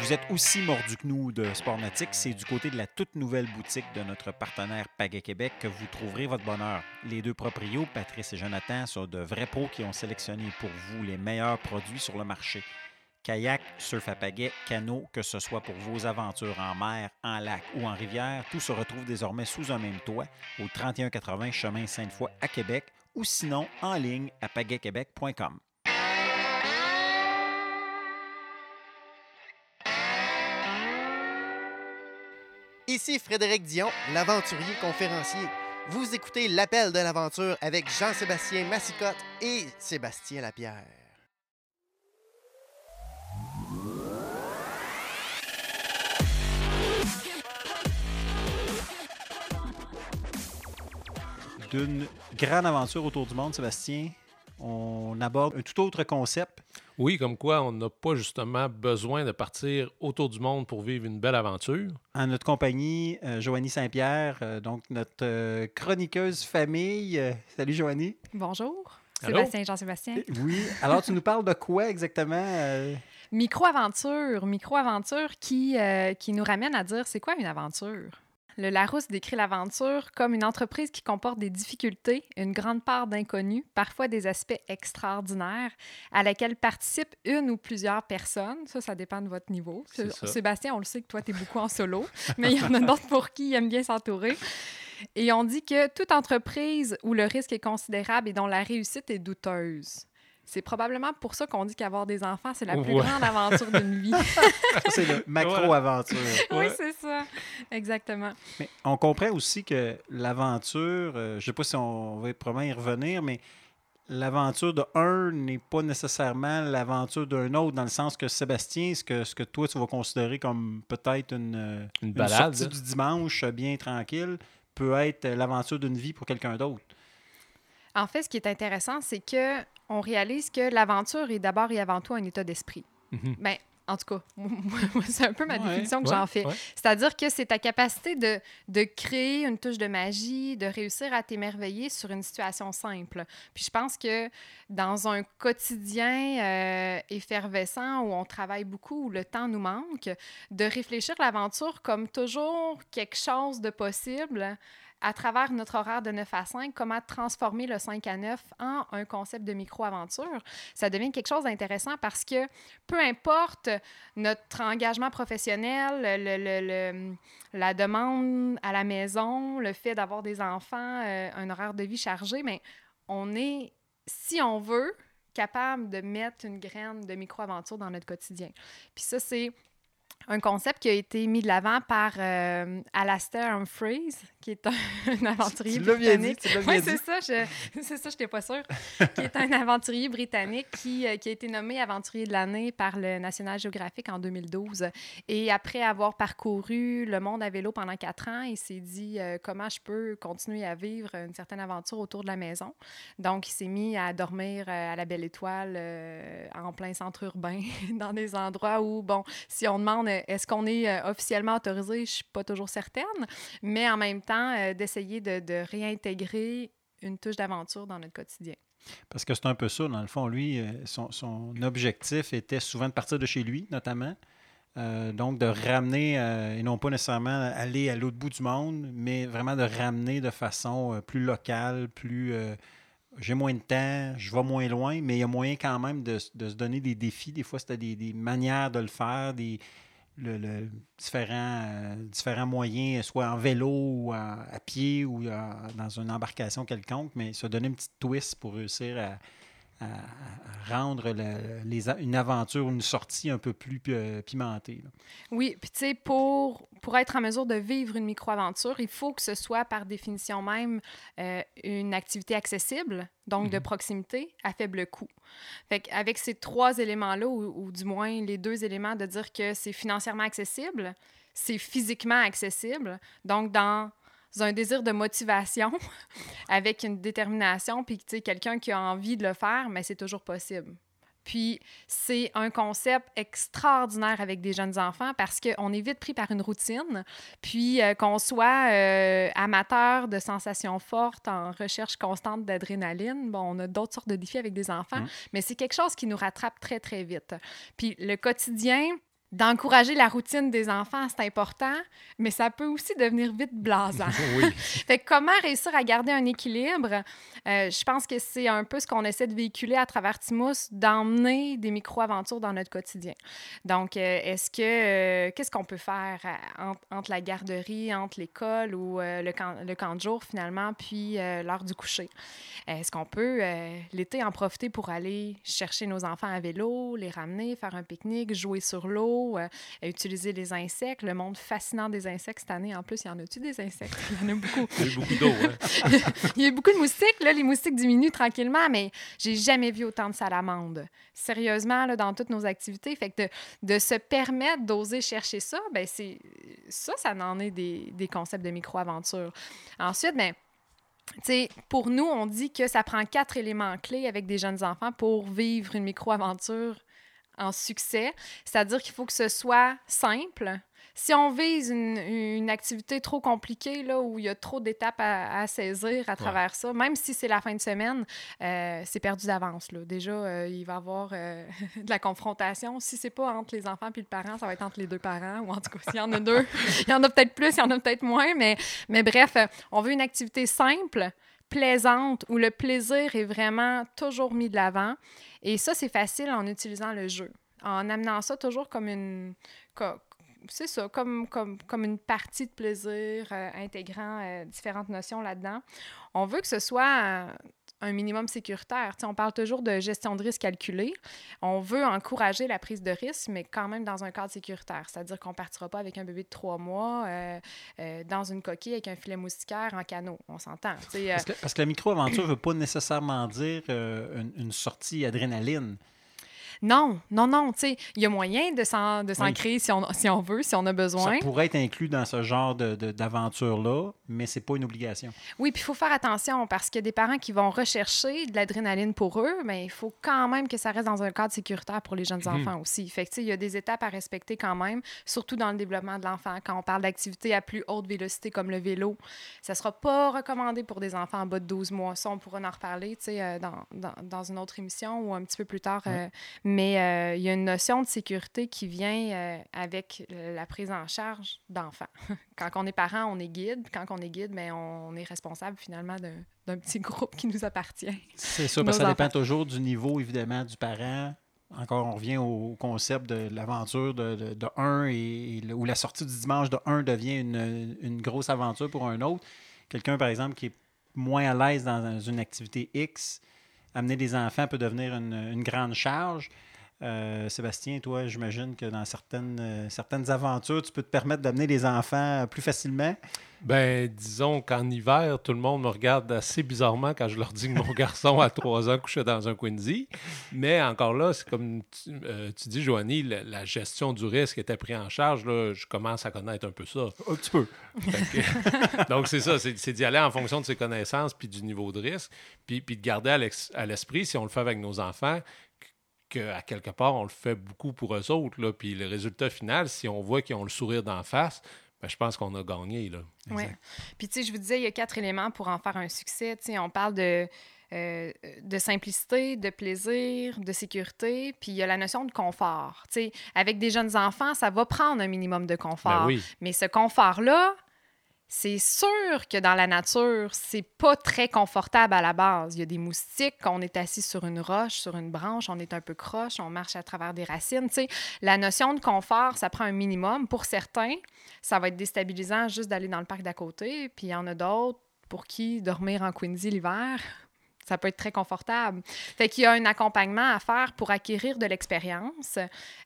Vous êtes aussi mordu que nous de Sportmatic, c'est du côté de la toute nouvelle boutique de notre partenaire Pagaie Québec que vous trouverez votre bonheur. Les deux proprios, Patrice et Jonathan, sont de vrais pros qui ont sélectionné pour vous les meilleurs produits sur le marché. Kayak, surf à pagaie, canot, que ce soit pour vos aventures en mer, en lac ou en rivière, tout se retrouve désormais sous un même toit au 3180 chemin Sainte-Foy à Québec ou sinon en ligne à pagaiequebec.com. Ici Frédéric Dion, l'aventurier conférencier. Vous écoutez l'appel de l'aventure avec Jean-Sébastien Massicotte et Sébastien Lapierre. D'une grande aventure autour du monde, Sébastien, on aborde un tout autre concept. Oui, comme quoi on n'a pas justement besoin de partir autour du monde pour vivre une belle aventure. En notre compagnie, euh, Joanie Saint-Pierre, euh, donc notre euh, chroniqueuse famille. Euh, salut Joanie. Bonjour. Allô? Sébastien, Jean-Sébastien. Oui. Alors, tu nous parles de quoi exactement? euh? Micro-aventure. Micro-aventure qui, euh, qui nous ramène à dire c'est quoi une aventure? Le Larousse décrit l'aventure comme une entreprise qui comporte des difficultés, une grande part d'inconnus, parfois des aspects extraordinaires, à laquelle participent une ou plusieurs personnes. Ça, ça dépend de votre niveau. Ça. Sébastien, on le sait que toi, tu es beaucoup en solo, (laughs) mais il y en a d'autres pour qui ils aiment bien s'entourer. Et on dit que toute entreprise où le risque est considérable et dont la réussite est douteuse. C'est probablement pour ça qu'on dit qu'avoir des enfants, c'est la plus Ouais. grande aventure d'une vie. (laughs) C'est le macro-aventure. (laughs) oui, c'est ça. Exactement. Mais on comprend aussi que l'aventure, euh, je ne sais pas si on va probablement y revenir, mais l'aventure de un n'est pas nécessairement l'aventure d'un autre, dans le sens que Sébastien, ce que, ce que toi tu vas considérer comme peut-être une, Une une balade. sortie du dimanche euh, bien tranquille, peut être l'aventure d'une vie pour quelqu'un d'autre. En fait, ce qui est intéressant, c'est que on réalise que l'aventure est d'abord et avant tout un état d'esprit. Mhm. Ben, en tout cas, (laughs) c'est un peu ma Ouais. définition que Ouais, j'en fais. ouais. C'est-à-dire que c'est ta capacité de, de créer une touche de magie, de réussir à t'émerveiller sur une situation simple. Puis je pense que dans un quotidien euh, effervescent où on travaille beaucoup, où le temps nous manque, de réfléchir l'aventure comme toujours quelque chose de possible à travers notre horaire de 9 à 5, comment transformer le 5 à 9 en un concept de micro-aventure, ça devient quelque chose d'intéressant parce que peu importe notre engagement professionnel, la demande à la maison, le fait d'avoir des enfants, euh, un horaire de vie chargé, mais on est, si on veut, capable de mettre une graine de micro-aventure dans notre quotidien. Puis ça, c'est un concept qui a été mis de l'avant par euh, Alastair Humphreys, qui est un, (laughs) un aventurier Tu dit, britannique. tu Oui, c'est ça, je, (laughs) c'est ça, je n'étais pas sûre. qui est un aventurier britannique qui, euh, qui a été nommé aventurier de l'année par le National Geographic en 2012. Et après avoir parcouru le monde à vélo pendant quatre ans, il s'est dit euh, comment je peux continuer à vivre une certaine aventure autour de la maison. Donc, il s'est mis à dormir à la Belle Étoile en plein centre urbain, (laughs) dans des endroits où, bon, si on demande est-ce qu'on est euh, officiellement autorisé, je ne suis pas toujours certaine, mais en même temps, euh, d'essayer de, réintégrer une touche d'aventure dans notre quotidien. Parce que c'est un peu ça, dans le fond. Lui, euh, son, objectif était souvent de partir de chez lui, notamment. Euh, donc, de ramener, euh, et non pas nécessairement aller à l'autre bout du monde, mais vraiment de ramener de façon euh, plus locale, plus. euh, j'ai moins de temps, je vais moins loin, mais il y a moyen quand même de se donner des défis. Des fois, c'était des, des manières de le faire, des le- différents, euh, différents moyens, soit en vélo ou à pied ou euh, dans une embarcation quelconque, mais se donner une petite twist pour réussir à, à- à rendre le- les a- une aventure, une sortie un peu plus euh, pimentée. là. Oui, puis tu sais, pour, pour être en mesure de vivre une micro-aventure, il faut que ce soit par définition même euh, une activité accessible, donc de proximité, à faible coût. Fait qu'avec ces trois éléments-là, ou, ou du moins les deux éléments de dire que c'est financièrement accessible, c'est physiquement accessible, donc dans un désir de motivation, (laughs) avec une détermination, puis tu sais, quelqu'un qui a envie de le faire, mais c'est toujours possible. Puis c'est un concept extraordinaire avec des jeunes enfants parce qu'on est vite pris par une routine. Puis euh, qu'on soit euh, amateur de sensations fortes, en recherche constante d'adrénaline, bon, on a d'autres sortes de défis avec des enfants, Mhm. mais c'est quelque chose qui nous rattrape très, très vite. Puis le quotidien, d'encourager la routine des enfants, c'est important, mais ça peut aussi devenir vite blasant. (laughs) oui. Fait que comment réussir à garder un équilibre? Euh, je pense que c'est un peu ce qu'on essaie de véhiculer à travers Timous, d'emmener des micro-aventures dans notre quotidien. Donc, euh, est-ce que, euh, qu'est-ce qu'on peut faire entre, entre la garderie, entre l'école ou le, camp, le camp de jour finalement, puis l'heure du coucher? Est-ce qu'on peut, l'été, en profiter pour aller chercher nos enfants à vélo, les ramener, faire un pique-nique, jouer sur l'eau, euh, utiliser les insectes, le monde fascinant des insectes cette année. En plus, il y en a-tu des insectes? Il y en a beaucoup. Il y a eu beaucoup d'eau. Hein? (laughs) Il y a beaucoup de moustiques. Là, les moustiques diminuent tranquillement, mais j'ai jamais vu autant de salamandes. Sérieusement, là, dans toutes nos activités. Fait que de, de se permettre d'oser chercher ça, ben c'est ça, ça en est des, des concepts de micro-aventure. Ensuite, ben, sais, pour nous, on dit que ça prend quatre éléments clés avec des jeunes enfants pour vivre une micro-aventure en succès. C'est-à-dire qu'il faut que ce soit simple. Si on vise une, une activité trop compliquée, là, où il y a trop d'étapes à, à saisir à travers ça, même si c'est la fin de semaine, euh, c'est perdu d'avance. là. Déjà, euh, il va y avoir euh, (laughs) de la confrontation. Si c'est pas entre les enfants et le parent, ça va être entre les deux parents, ou en tout cas, s'il y en a deux, (laughs) il y en a peut-être plus, il y en a peut-être moins, mais, mais bref, on veut une activité simple, plaisante, où le plaisir est vraiment toujours mis de l'avant. Et ça, c'est facile en utilisant le jeu, en amenant ça toujours comme une... co- c'est ça, comme, comme, comme une partie de plaisir, euh, intégrant euh, différentes notions là-dedans. On veut que ce soit euh, un minimum sécuritaire. Tu sais, on parle toujours de gestion de risque calculée. On veut encourager la prise de risque, mais quand même dans un cadre sécuritaire. C'est-à-dire qu'on ne partira pas avec un bébé de trois mois euh, euh, dans une coquille avec un filet moustiquaire en canot. On s'entend. euh, Parce que, parce que la micro-aventure ne veut pas nécessairement dire euh, une, une sortie adrénaline. Non, non, non. tu sais, Il y a moyen de s'en de s'en Oui. créer si on, si on veut, si on a besoin. Ça pourrait être inclus dans ce genre de- de- d'aventure-là, mais c'est pas une obligation. Oui, puis il faut faire attention parce qu'il y a des parents qui vont rechercher de l'adrénaline pour eux, mais il faut quand même que ça reste dans un cadre sécuritaire pour les jeunes Mhm. enfants aussi. Fait que, tu sais, il y a des étapes à respecter quand même, surtout dans le développement de l'enfant. Quand on parle d'activités à plus haute vélocité comme le vélo, ça sera pas recommandé pour des enfants en bas de 12 mois. Ça, on pourra en reparler, tu sais, euh, dans, dans, dans une autre émission ou un petit peu plus tard. euh, mais euh, il y a une notion de sécurité qui vient euh, avec la prise en charge d'enfants. (laughs) quand on est parent, on est guide. Quand on est guide, mais on est responsable finalement d'un petit groupe qui nous appartient. C'est ça, parce que ça dépend toujours du niveau, évidemment, du parent. Encore, on revient au concept de l'aventure de, de, de un et, où la sortie du dimanche de un devient une, une grosse aventure pour un autre. Quelqu'un, par exemple, qui est moins à l'aise dans une activité X, amener des enfants peut devenir une, grande charge. Euh, Sébastien, toi, j'imagine que dans certaines, euh, certaines aventures, tu peux te permettre d'amener des enfants plus facilement. Ben, disons qu'en hiver, tout le monde me regarde assez bizarrement quand je leur dis que mon (laughs) garçon a trois ans couché dans un Quincy. Mais encore là, c'est comme tu, euh, tu dis, Joanie, la, la gestion du risque était prise en charge. Là, je commence à connaître un peu ça. Un petit peu. Que- (laughs) Donc, c'est ça, c'est c'est d'y aller en fonction de ses connaissances puis du niveau de risque, puis, puis de garder à l'ex- à l'esprit, si on le fait avec nos enfants, qu'à quelque part, on le fait beaucoup pour eux autres. Là, puis le résultat final, si on voit qu'ils ont le sourire d'en face, ben, je pense qu'on a gagné. Là. Ouais. Exact. Puis, tu sais, je vous disais, il y a quatre éléments pour en faire un succès. Tu sais, on parle de, euh, de simplicité, de plaisir, de sécurité, puis il y a la notion de confort. Tu sais, avec des jeunes enfants, ça va prendre un minimum de confort. Ben oui. Mais ce confort-là, c'est sûr que dans la nature, c'est pas très confortable à la base. Il y a des moustiques, on est assis sur une roche, sur une branche, on est un peu croche, on marche à travers des racines. Tu sais, la notion de confort, ça prend un minimum. Pour certains, ça va être déstabilisant juste d'aller dans le parc d'à côté. Puis il y en a d'autres pour qui dormir en Quincy l'hiver, ça peut être très confortable. Fait qu'il y a un accompagnement à faire pour acquérir de l'expérience,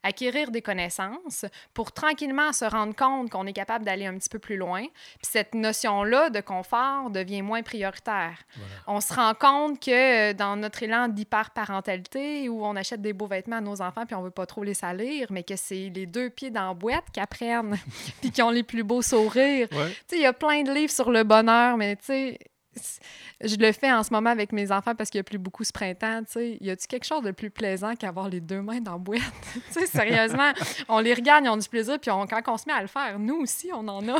acquérir des connaissances, pour tranquillement se rendre compte qu'on est capable d'aller un petit peu plus loin. Puis cette notion-là de confort devient moins prioritaire. On se rend compte que euh, dans notre élan d'hyperparentalité, où on achète des beaux vêtements à nos enfants puis on veut pas trop les salir, mais que c'est les deux pieds dans la boîte qui apprennent (laughs) puis qui ont les plus beaux sourires. Ouais. Tu sais, il y a plein de livres sur le bonheur, mais tu sais, je le fais en ce moment avec mes enfants parce qu'il n'y a plus beaucoup ce printemps. Tu sais, y a-tu quelque chose de plus plaisant qu'avoir les deux mains dans la boîte? (laughs) tu sais, sérieusement, on les regarde, ils ont du plaisir, puis on- quand on se met à le faire, nous aussi, on en a.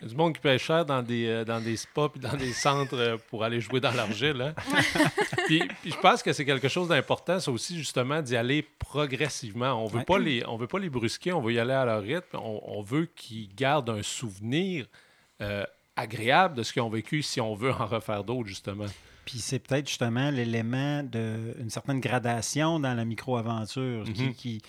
Il y a du monde qui paye cher dans des, euh, dans des spas puis dans des centres euh, pour aller jouer dans l'argile. Hein? (laughs) puis, puis je pense que c'est quelque chose d'important, ça aussi, justement, d'y aller progressivement. On veut Ouais. pas les, on veut pas les brusquer, on veut y aller à leur rythme. On, on veut qu'ils gardent un souvenir euh, agréable de ce qu'ils ont vécu si on veut (laughs) en refaire d'autres, justement. Puis c'est peut-être justement l'élément d'une certaine gradation dans la micro-aventure. qui- Mhm. qui,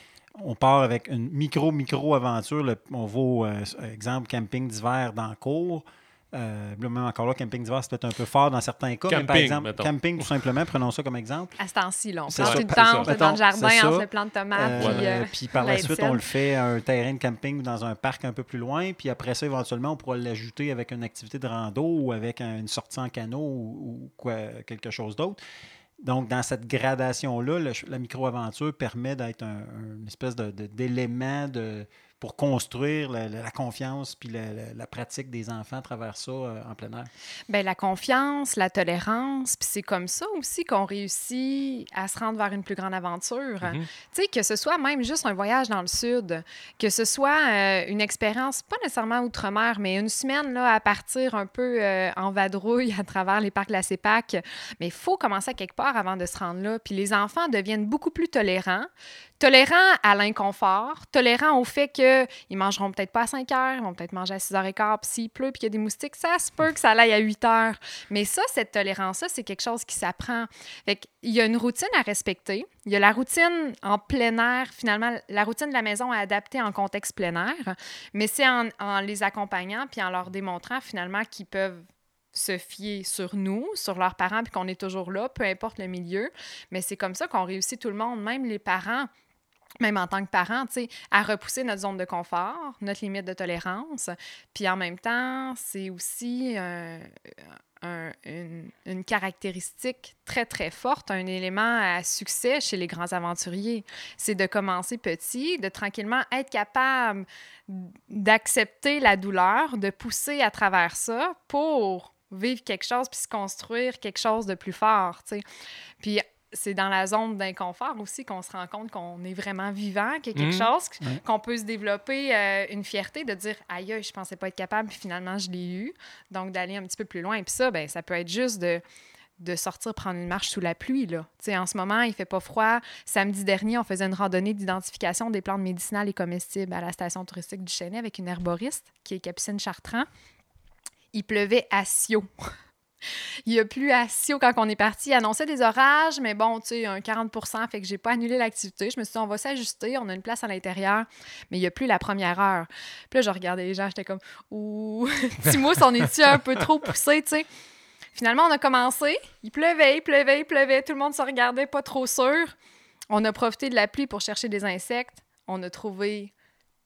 on part avec une micro-micro-aventure. On va, euh, exemple, camping d'hiver dans le cours. Euh, là, même encore là, camping d'hiver, c'est peut-être un peu fort dans certains cas. mais par Camping, exemple, mettons. camping, tout simplement, prenons ça comme exemple. À ce temps-ci, on C'est plante une tente dans Mettons, le jardin ça. le plant de tomates. Euh, puis, euh, puis par la suite, on le fait à un terrain de camping ou dans un parc un peu plus loin. Puis après ça, éventuellement, on pourra l'ajouter avec une activité de rando ou avec un- une sortie en canot ou, ou quoi, quelque chose d'autre. Donc, dans cette gradation-là, le- la micro-aventure permet d'être un, une espèce de- d'élément de, pour construire la, la- la confiance puis la, la- la pratique des enfants à travers ça euh, en plein air? Ben, la confiance, la tolérance, puis c'est comme ça aussi qu'on réussit à se rendre vers une plus grande aventure. Mhm. Tu sais, que ce soit même juste un voyage dans le sud, que ce soit euh, une expérience, pas nécessairement outre-mer, mais une semaine là, à partir un peu euh, en vadrouille (laughs) à travers les parcs de la CEPAC. Mais il faut commencer à quelque part avant de se rendre là. Puis les enfants deviennent beaucoup plus tolérants. Tolérants à l'inconfort, tolérants au fait qu'ils mangeront peut-être pas à 5 heures, ils vont peut-être manger à 6 h 15 puis s'il pleut puis qu'il y a des moustiques, ça se peut que ça aille à 8 heures. Mais ça, cette tolérance-là, c'est quelque chose qui s'apprend. Qu'il y a une routine à respecter. Il y a la routine en plein air, finalement, la routine de la maison à adapter en contexte plein air, mais c'est en, en les accompagnant puis en leur démontrant finalement qu'ils peuvent se fier sur nous, sur leurs parents, puis qu'on est toujours là, peu importe le milieu. Mais c'est comme ça qu'on réussit tout le monde, même les parents même en tant que sais, à repousser notre zone de confort, notre limite de tolérance. Puis en même temps, c'est aussi euh, un- une, une caractéristique très, très forte, un élément à succès chez les grands aventuriers. C'est de commencer petit, de tranquillement être capable d'accepter la douleur, de pousser à travers ça pour vivre quelque chose puis se construire quelque chose de plus fort, tu sais. Puis c'est dans la zone d'inconfort aussi qu'on se rend compte qu'on est vraiment vivant, qu'il y a quelque Mhm. chose, qu'on peut se développer euh, une fierté de dire aïe, je pensais pas être capable, puis finalement je l'ai eu. Donc d'aller un petit peu plus loin. Puis ça, ben, ça peut être juste de de sortir prendre une marche sous la pluie. Là. En ce moment, il fait pas froid. Samedi dernier, on faisait une randonnée d'identification des plantes médicinales et comestibles à la station touristique du Chênay avec une herboriste qui est Capucine Chartrand. Il pleuvait à Sio. Il y a plus à Sio quand on est parti. Il annonçait des orages, mais bon, tu sais, un 40% fait que j'ai pas annulé l'activité. Je me suis dit, on va s'ajuster, on a une place à l'intérieur, mais il y a plus la première heure. Puis là, je regardais les gens, j'étais comme, ouh, (laughs) Timos, on est-tu un peu trop poussé, tu sais? Finalement, on a commencé. Il pleuvait, il pleuvait, il pleuvait. Tout le monde se regardait, pas trop sûr. On a profité de la pluie pour chercher des insectes. On a trouvé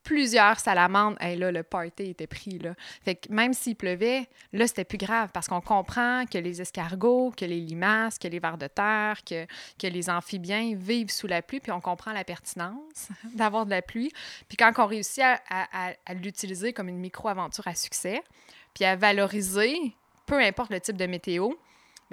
plusieurs salamandres. Et là, le party était pris. Là. Fait que même s'il pleuvait, là, c'était plus grave parce qu'on comprend que les escargots, que les limaces, que les vers de terre, que, que les amphibiens vivent sous la pluie, puis on comprend la pertinence (laughs) d'avoir de la pluie. Puis quand on réussit à, à- l'utiliser comme une micro-aventure à succès, puis à valoriser, peu importe le type de météo,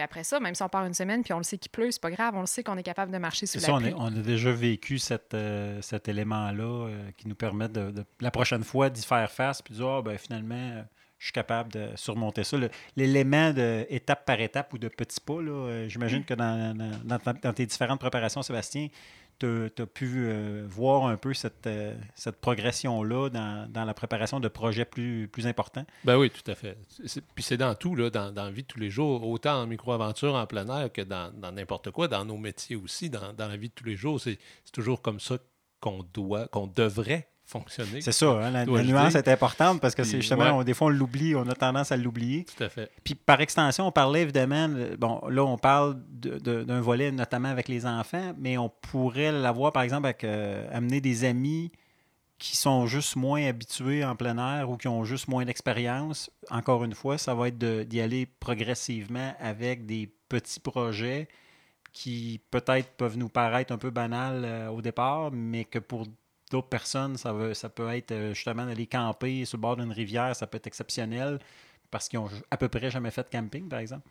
mais après ça, même si on part une semaine puis on le sait qu'il pleut, c'est pas grave, on le sait qu'on est capable de marcher sous la ça, on, pluie. on a déjà vécu cette, euh, cet élément-là euh, qui nous permet de, de- la prochaine fois d'y faire face puis de dire Ah, ben, finalement, euh, je suis capable de surmonter ça. L'élément de étape par étape ou de petits pas, là, j'imagine que dans, dans tes différentes préparations, Sébastien, tu as pu euh, voir un peu cette, euh, progression-là dans, la préparation de projets plus, importants? Ben oui, tout à fait. Puis c'est dans tout, là, dans, la vie de tous les jours, autant en micro-aventure en plein air que dans n'importe quoi, dans nos métiers aussi, dans, dans la vie de tous les jours. C'est toujours comme ça qu'on doit, qu'on devrait fonctionner. C'est ça, hein, la, nuance est importante parce que c'est justement, ouais. on- des fois, on l'oublie, on a tendance à l'oublier. Tout à fait. Puis par extension, on parlait évidemment, bon, là, on parle d'un volet notamment avec les enfants, mais on pourrait l'avoir, par exemple, avec euh, amener des amis qui sont juste moins habitués en plein air ou qui ont juste moins d'expérience. Encore une fois, ça va être d'y aller progressivement avec des petits projets qui peut-être peuvent nous paraître un peu banals euh, au départ, mais que pour d'autres personnes, ça, veut, ça peut être euh, justement d'aller camper sur le bord d'une rivière, ça peut être exceptionnel parce qu'ils ont à peu près jamais fait de camping, par exemple.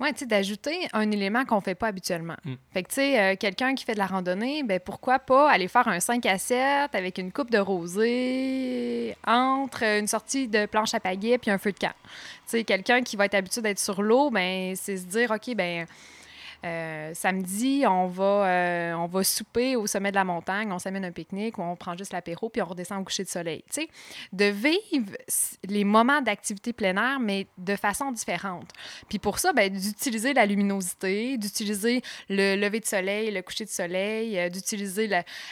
Oui, tu sais, d'ajouter un élément qu'on ne fait pas habituellement. Mm. Fait que, tu sais, euh, quelqu'un qui fait de la randonnée, ben pourquoi pas aller faire un 5 à 7 avec une coupe de rosée entre une sortie de planche à pagaie puis un feu de camp. Tu sais, quelqu'un qui va être habitué d'être sur l'eau, ben c'est se dire, OK, ben euh, samedi, on va, euh, on va souper au sommet de la montagne, on s'amène un pique-nique ou on prend juste l'apéro puis on redescend au coucher de soleil. De vivre les moments d'activité plein air, mais de façon différente. Puis pour ça, ben, d'utiliser la luminosité, d'utiliser le lever de soleil, le coucher de soleil, euh, d'utiliser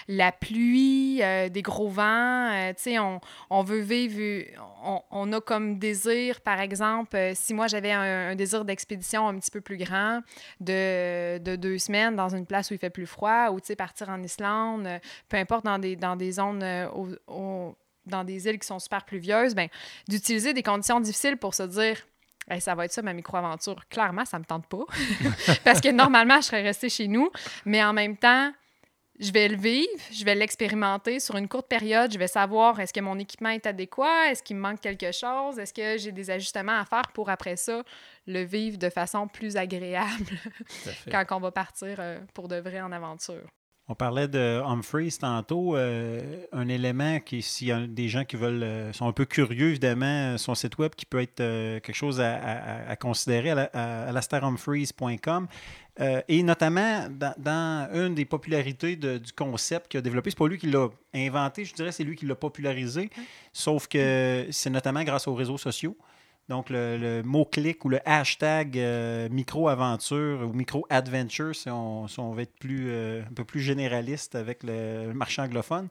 la, pluie, des gros vents. tu on, on veut vivre, on, on a comme désir, par exemple, si moi j'avais un, un désir d'expédition un petit peu plus grand, de, de deux semaines dans une place où il fait plus froid, ou partir en Islande, euh, peu importe, dans des, dans des zones, euh, dans des îles qui sont super pluvieuses, ben, d'utiliser des conditions difficiles pour se dire ça va être ça ma micro-aventure. Clairement, ça me tente pas. (laughs) Parce que normalement, je serais restée chez nous. Mais en même temps, je vais le vivre, je vais l'expérimenter sur une courte période. Je vais savoir est-ce que mon équipement est adéquat, est-ce qu'il me manque quelque chose, est-ce que j'ai des ajustements à faire pour après ça le vivre de façon plus agréable (laughs) quand on va partir euh, pour de vrai en aventure? On parlait de Humphreys tantôt. euh, un élément qui, s'il y a des gens qui veulent, euh, sont un peu curieux, évidemment, son site web qui peut être euh, quelque chose à, à- à considérer, à, alastairhumphreys.com. Euh, et notamment, dans, dans une des popularités de- du concept qu'il a développé, c'est pas lui qui l'a inventé, je dirais, c'est lui qui l'a popularisé. Sauf que c'est notamment grâce aux réseaux sociaux. Donc, le, mot-clic ou le hashtag euh, micro-aventure ou micro-adventure, si on, si on veut être plus, euh, un peu plus généraliste avec le marché anglophone.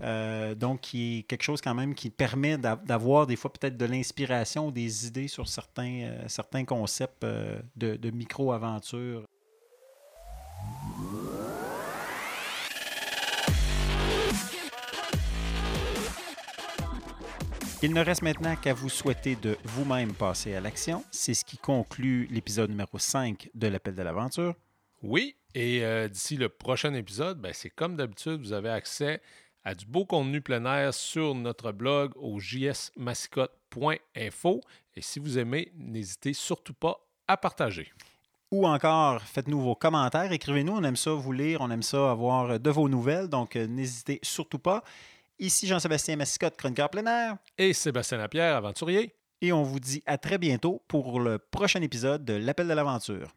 Euh, donc, qui est quelque chose quand même qui permet d'a- d'avoir des fois peut-être de l'inspiration ou des idées sur certains, certains concepts de micro-aventure. Il ne reste maintenant qu'à vous souhaiter de vous-même passer à l'action. C'est ce qui conclut l'épisode numéro 5 de l'Appel de l'aventure. Oui, et euh, d'ici le prochain épisode, ben, c'est comme d'habitude, vous avez accès à du beau contenu plein air sur notre blog au jsmascotte.info. Et si vous aimez, n'hésitez surtout pas à partager. Ou encore, faites-nous vos commentaires, écrivez-nous, on aime ça vous lire, on aime ça avoir de vos nouvelles, donc euh, n'hésitez surtout pas. Ici Jean-Sébastien Mascotte, chroniqueur plein air, Et Sébastien Lapierre, aventurier. et on vous dit à très bientôt pour le prochain épisode de l'Appel de l'aventure.